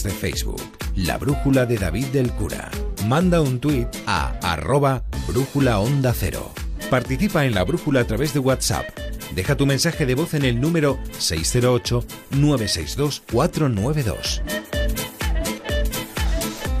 de Facebook. La Brújula de David del Cura. Manda un tuit a arroba brújula cero. Participa en la brújula a través de WhatsApp. Deja tu mensaje de voz en el número 608-962-492.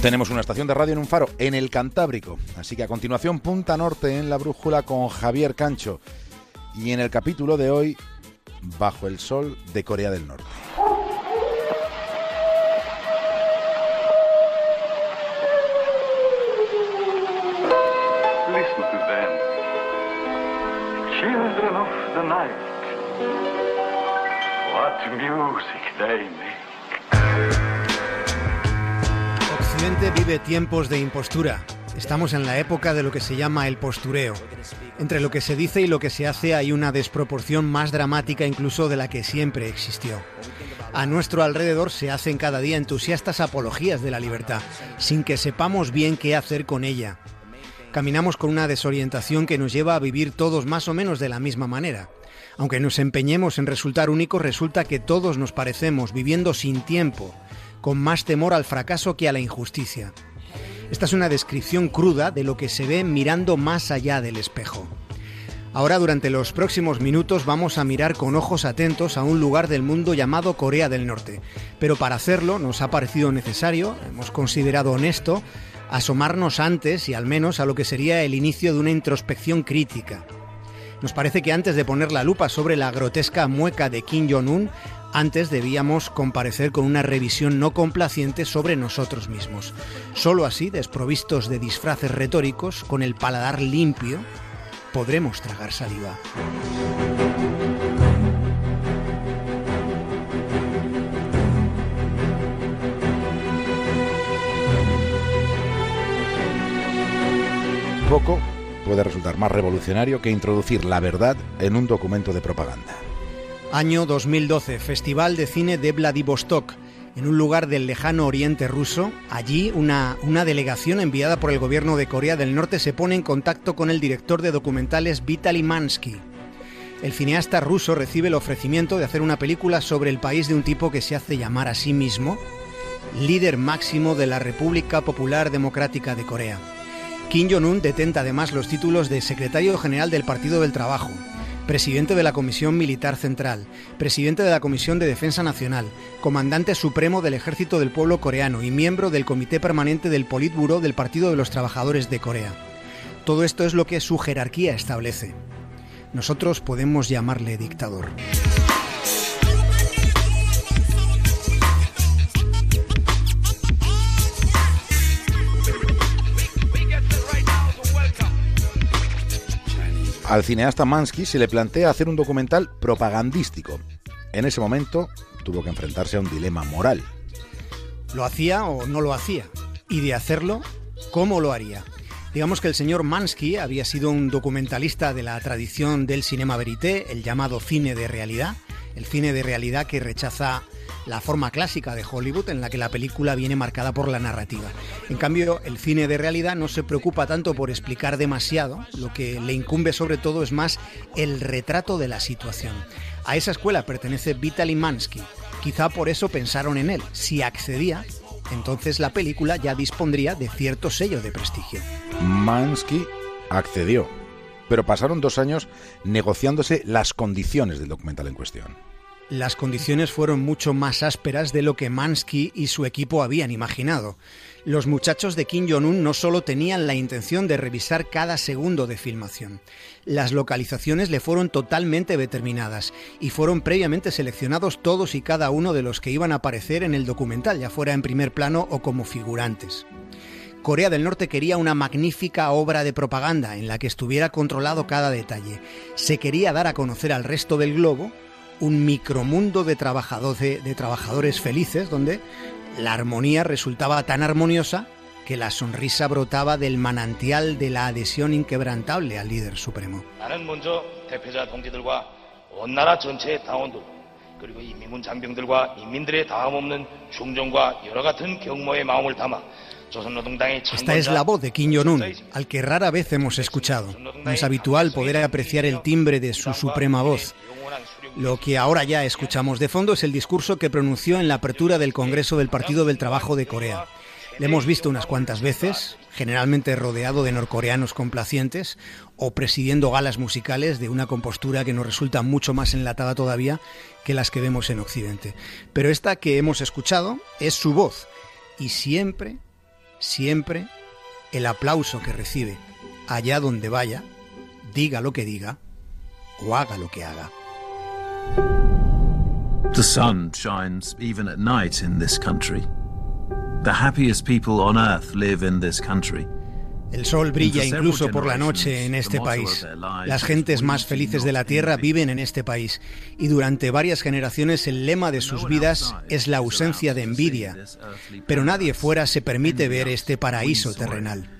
Tenemos una estación de radio en un faro, en el Cantábrico. Así que a continuación, Punta Norte en la brújula con Javier Cancho. Y en el capítulo de hoy, Bajo el Sol de Corea del Norte. Occidente vive tiempos de impostura. Estamos en la época de lo que se llama el postureo. Entre lo que se dice y lo que se hace hay una desproporción más dramática incluso de la que siempre existió. A nuestro alrededor se hacen cada día entusiastas apologías de la libertad, sin que sepamos bien qué hacer con ella. Caminamos con una desorientación que nos lleva a vivir todos más o menos de la misma manera. Aunque nos empeñemos en resultar únicos, resulta que todos nos parecemos, viviendo sin tiempo, con más temor al fracaso que a la injusticia. Esta es una descripción cruda de lo que se ve mirando más allá del espejo. Ahora durante los próximos minutos vamos a mirar con ojos atentos a un lugar del mundo llamado Corea del Norte. Pero para hacerlo nos ha parecido necesario, hemos considerado honesto, asomarnos antes y al menos a lo que sería el inicio de una introspección crítica. Nos parece que antes de poner la lupa sobre la grotesca mueca de Kim Jong-un, antes debíamos comparecer con una revisión no complaciente sobre nosotros mismos. Solo así, desprovistos de disfraces retóricos, con el paladar limpio, podremos tragar saliva. Poco puede resultar más revolucionario que introducir la verdad en un documento de propaganda. Año 2012, Festival de Cine de Vladivostok. En un lugar del lejano oriente ruso, allí una, delegación enviada por el gobierno de Corea del Norte se pone en contacto con el director de documentales Vitaly Mansky. El cineasta ruso recibe el ofrecimiento de hacer una película sobre el país de un tipo que se hace llamar a sí mismo líder máximo de la República Popular Democrática de Corea. Kim Jong-un detenta además los títulos de secretario general del Partido del Trabajo, presidente de la Comisión Militar Central, presidente de la Comisión de Defensa Nacional, comandante supremo del Ejército del Pueblo Coreano y miembro del Comité Permanente del Politburo del Partido de los Trabajadores de Corea. Todo esto es lo que su jerarquía establece. Nosotros podemos llamarle dictador. Al cineasta Mansky se le plantea hacer un documental propagandístico. En ese momento tuvo que enfrentarse a un dilema moral. ¿Lo hacía o no lo hacía? Y de hacerlo, ¿cómo lo haría? Digamos que el señor Mansky había sido un documentalista de la tradición del cinema verité, el llamado cine de realidad, el cine de realidad que rechaza la forma clásica de Hollywood en la que la película viene marcada por la narrativa. En cambio, el cine de realidad no se preocupa tanto por explicar demasiado, lo que le incumbe sobre todo es más el retrato de la situación. A esa escuela pertenece Vitaly Mansky. Quizá por eso pensaron en él. Si accedía, entonces la película ya dispondría de cierto sello de prestigio. Mansky accedió, pero pasaron dos años negociándose las condiciones del documental en cuestión las condiciones fueron mucho más ásperas de lo que Mansky y su equipo habían imaginado. Los muchachos de Kim Jong-un no solo tenían la intención de revisar cada segundo de filmación, las localizaciones le fueron totalmente determinadas y fueron previamente seleccionados todos y cada uno de los que iban a aparecer en el documental, ya fuera en primer plano o como figurantes. Corea del Norte quería una magnífica obra de propaganda en la que estuviera controlado cada detalle. Se quería dar a conocer al resto del globo un micromundo de, trabajadores, de trabajadores felices donde la armonía resultaba tan armoniosa que la sonrisa brotaba del manantial de la adhesión inquebrantable al líder supremo. Esta es la voz de Kim Jong-un, al que rara vez hemos escuchado. No es habitual poder apreciar el timbre de su suprema voz. Lo que ahora ya escuchamos de fondo es el discurso que pronunció en la apertura del Congreso del Partido del Trabajo de Corea. Le hemos visto unas cuantas veces, generalmente rodeado de norcoreanos complacientes o presidiendo galas musicales de una compostura que nos resulta mucho más enlatada todavía que las que vemos en Occidente. Pero esta que hemos escuchado es su voz y siempre, siempre el aplauso que recibe allá donde vaya, diga lo que diga o haga lo que haga. The sun shines even at night in this country. The happiest people on earth live in this country. El sol brilla incluso por la noche en este país. Las gentes más felices de la Tierra viven en este país y durante varias generaciones el lema de sus vidas es la ausencia de envidia. Pero nadie fuera se permite ver este paraíso terrenal.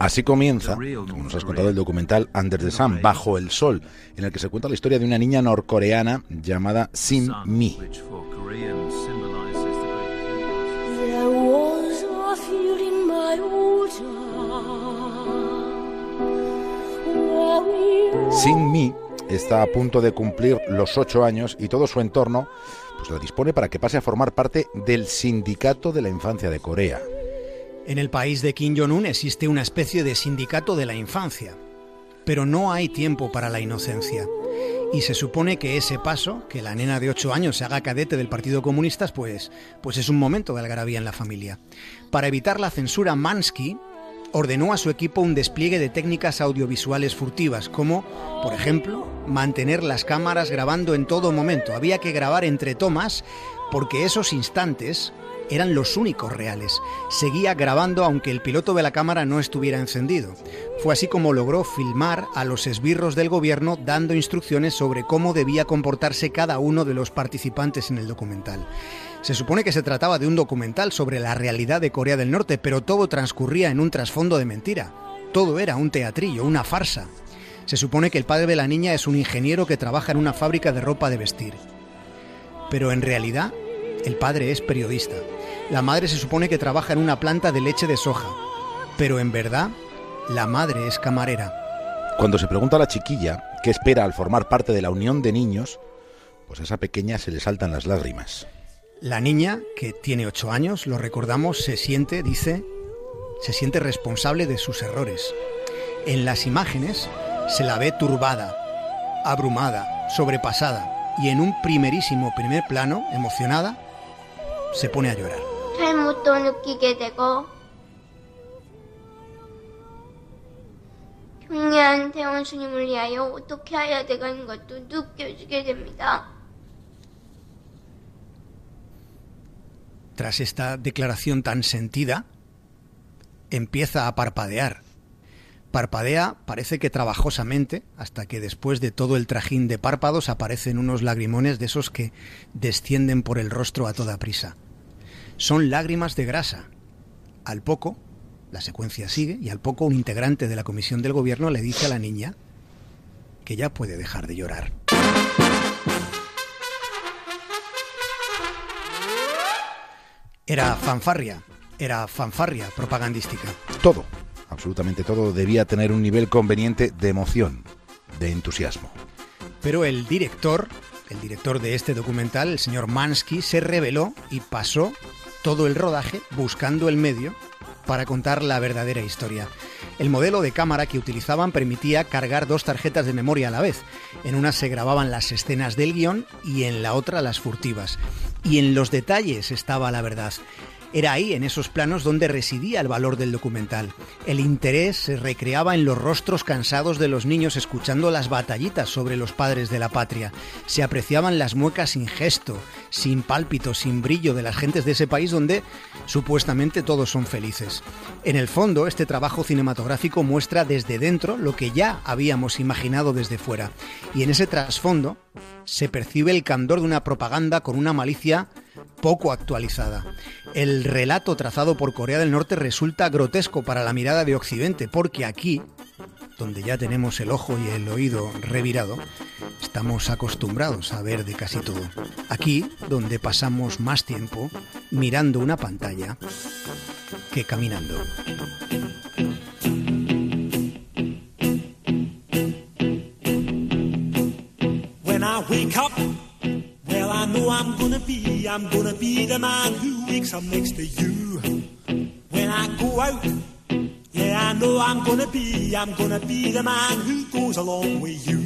Así comienza, como nos has contado, el documental Under the Sun, Bajo el Sol, en el que se cuenta la historia de una niña norcoreana llamada Sin Mi. Sin Mi está a punto de cumplir los ocho años y todo su entorno pues la dispone para que pase a formar parte del Sindicato de la Infancia de Corea. En el país de Kim Jong-un existe una especie de sindicato de la infancia, pero no hay tiempo para la inocencia. Y se supone que ese paso, que la nena de 8 años se haga cadete del Partido Comunista, pues, pues es un momento de algarabía en la familia. Para evitar la censura, Mansky ordenó a su equipo un despliegue de técnicas audiovisuales furtivas, como, por ejemplo, mantener las cámaras grabando en todo momento. Había que grabar entre tomas porque esos instantes eran los únicos reales. Seguía grabando aunque el piloto de la cámara no estuviera encendido. Fue así como logró filmar a los esbirros del gobierno dando instrucciones sobre cómo debía comportarse cada uno de los participantes en el documental. Se supone que se trataba de un documental sobre la realidad de Corea del Norte, pero todo transcurría en un trasfondo de mentira. Todo era un teatrillo, una farsa. Se supone que el padre de la niña es un ingeniero que trabaja en una fábrica de ropa de vestir. Pero en realidad, el padre es periodista. La madre se supone que trabaja en una planta de leche de soja. Pero en verdad, la madre es camarera. Cuando se pregunta a la chiquilla qué espera al formar parte de la unión de niños, pues a esa pequeña se le saltan las lágrimas. La niña, que tiene ocho años, lo recordamos, se siente, dice, se siente responsable de sus errores. En las imágenes se la ve turbada, abrumada, sobrepasada y en un primerísimo primer plano, emocionada, se pone a llorar. Tras esta declaración tan sentida, empieza a parpadear. Parpadea, parece que trabajosamente, hasta que después de todo el trajín de párpados aparecen unos lagrimones de esos que descienden por el rostro a toda prisa. Son lágrimas de grasa. Al poco, la secuencia sigue y al poco un integrante de la comisión del gobierno le dice a la niña que ya puede dejar de llorar. Era fanfarria, era fanfarria propagandística. Todo, absolutamente todo, debía tener un nivel conveniente de emoción, de entusiasmo. Pero el director, el director de este documental, el señor Mansky, se reveló y pasó todo el rodaje buscando el medio para contar la verdadera historia. El modelo de cámara que utilizaban permitía cargar dos tarjetas de memoria a la vez. En una se grababan las escenas del guion y en la otra las furtivas y en los detalles estaba la verdad. Era ahí, en esos planos, donde residía el valor del documental. El interés se recreaba en los rostros cansados de los niños escuchando las batallitas sobre los padres de la patria. Se apreciaban las muecas sin gesto, sin pálpito, sin brillo de las gentes de ese país donde supuestamente todos son felices. En el fondo, este trabajo cinematográfico muestra desde dentro lo que ya habíamos imaginado desde fuera. Y en ese trasfondo se percibe el candor de una propaganda con una malicia poco actualizada. El relato trazado por Corea del Norte resulta grotesco para la mirada de Occidente, porque aquí, donde ya tenemos el ojo y el oído revirado, estamos acostumbrados a ver de casi todo. Aquí, donde pasamos más tiempo mirando una pantalla que caminando. When I wake up, well I know I'm gonna be, I'm gonna be the man who wakes up next to you. When I go out, yeah I know I'm gonna be, I'm gonna be the man who goes along with you.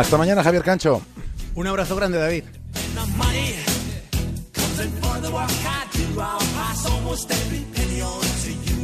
Hasta mañana, Javier Cancho. Un abrazo grande, David. almost every penny on to you.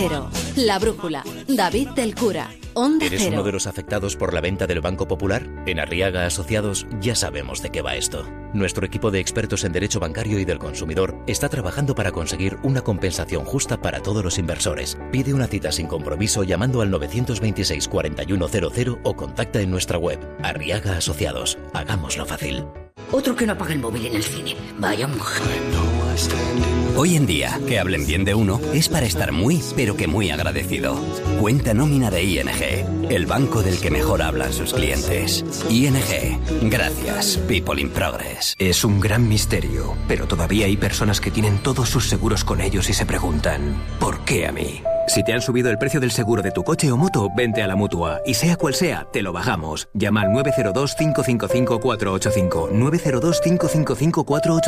Cero, La Brújula, David del Cura, Onda ¿Eres Cero. uno de los afectados por la venta del Banco Popular? En Arriaga Asociados ya sabemos de qué va esto. Nuestro equipo de expertos en derecho bancario y del consumidor está trabajando para conseguir una compensación justa para todos los inversores. Pide una cita sin compromiso llamando al 926 4100 o contacta en nuestra web. Arriaga Asociados. Hagámoslo fácil. Otro que no apaga el móvil en el cine. Vaya mujer. Hoy en día, que hablen bien de uno es para estar muy, pero que muy agradecido. Cuenta nómina de ING, el banco del que mejor hablan sus clientes. ING, gracias, People in Progress. Es un gran misterio, pero todavía hay personas que tienen todos sus seguros con ellos y se preguntan, ¿por qué a mí? Si te han subido el precio del seguro de tu coche o moto, vente a la mutua. Y sea cual sea, te lo bajamos. Llama al 902-555-485. 902-555-485.